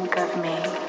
think of me.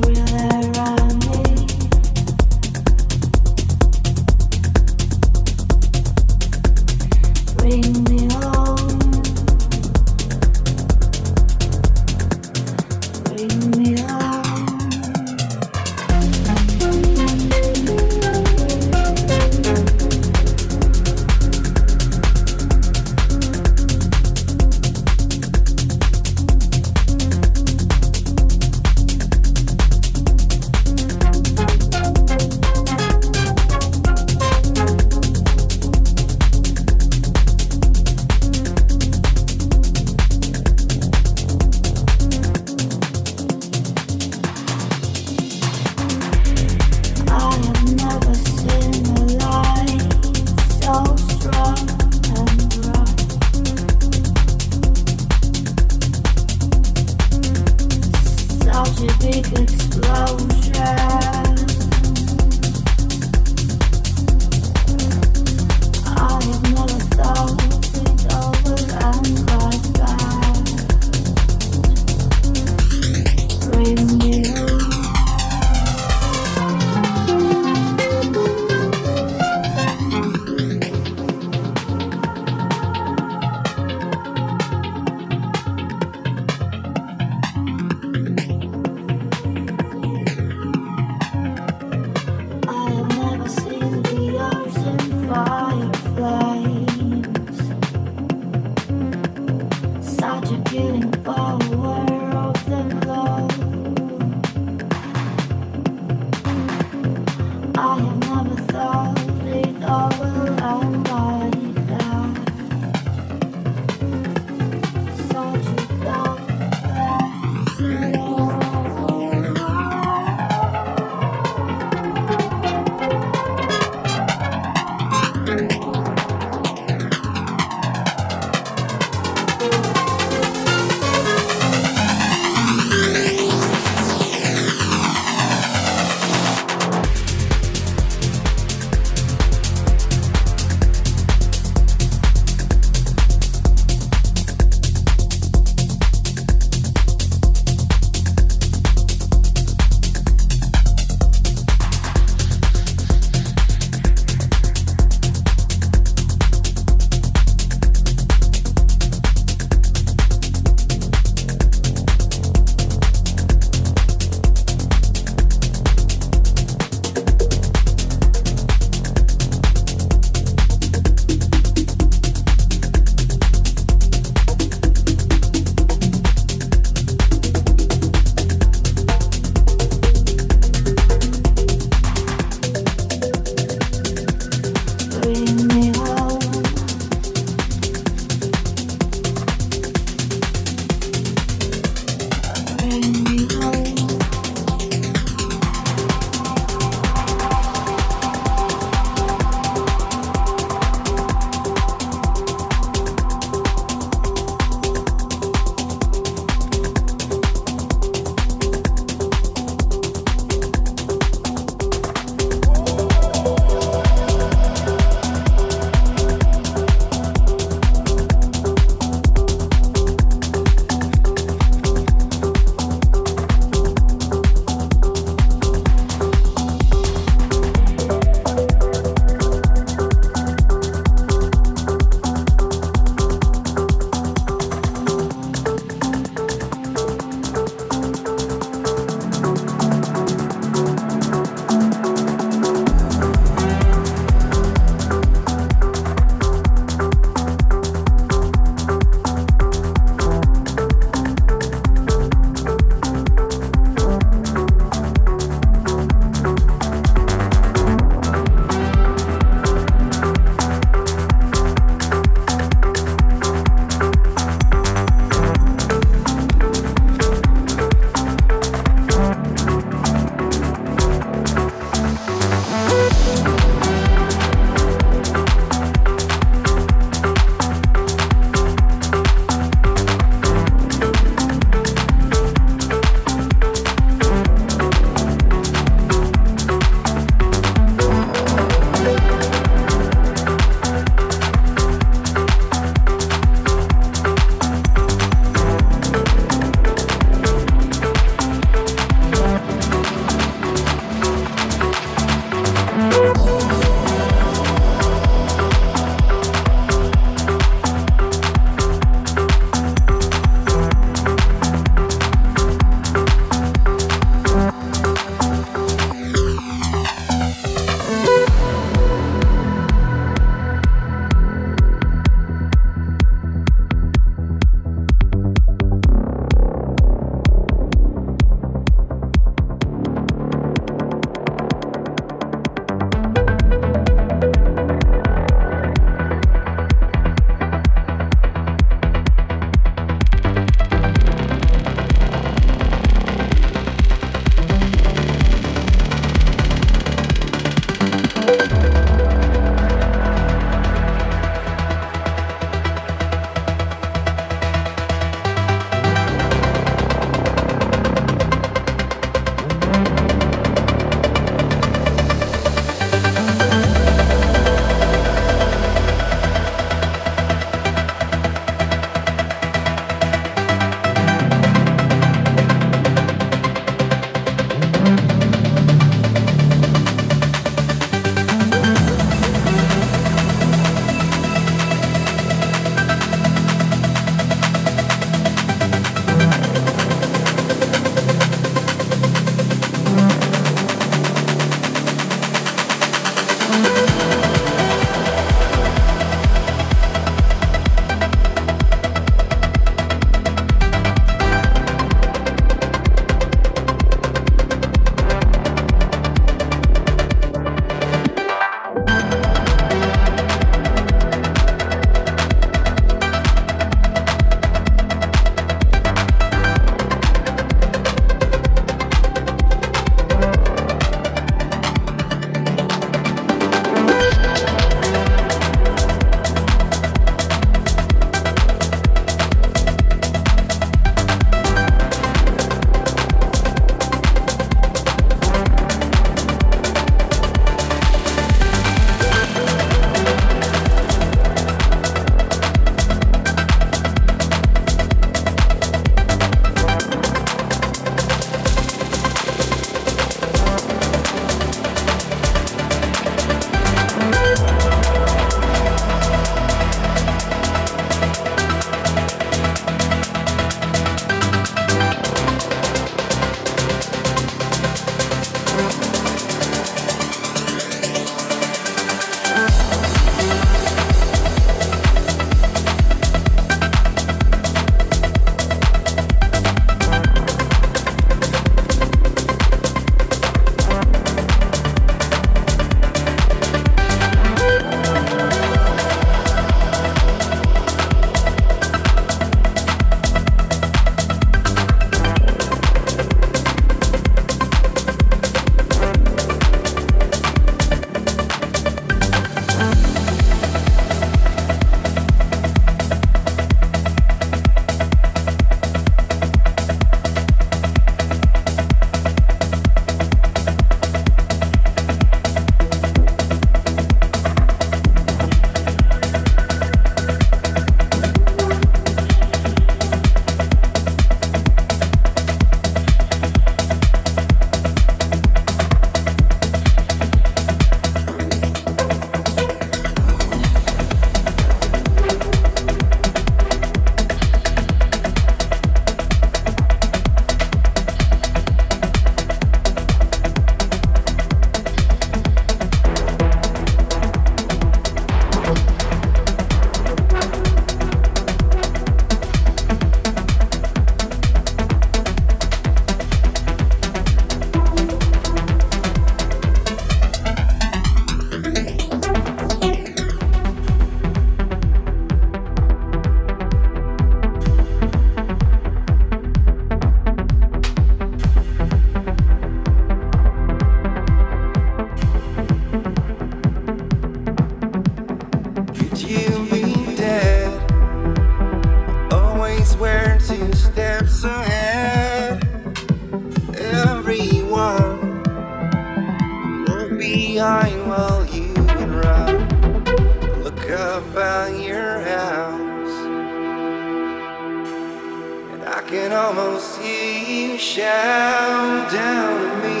can almost hear you shout down at me.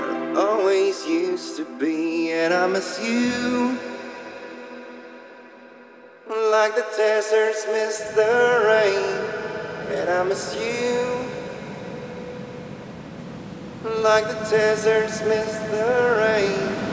I always used to be, and I miss you. Like the deserts miss the rain, and I miss you. Like the deserts miss the rain.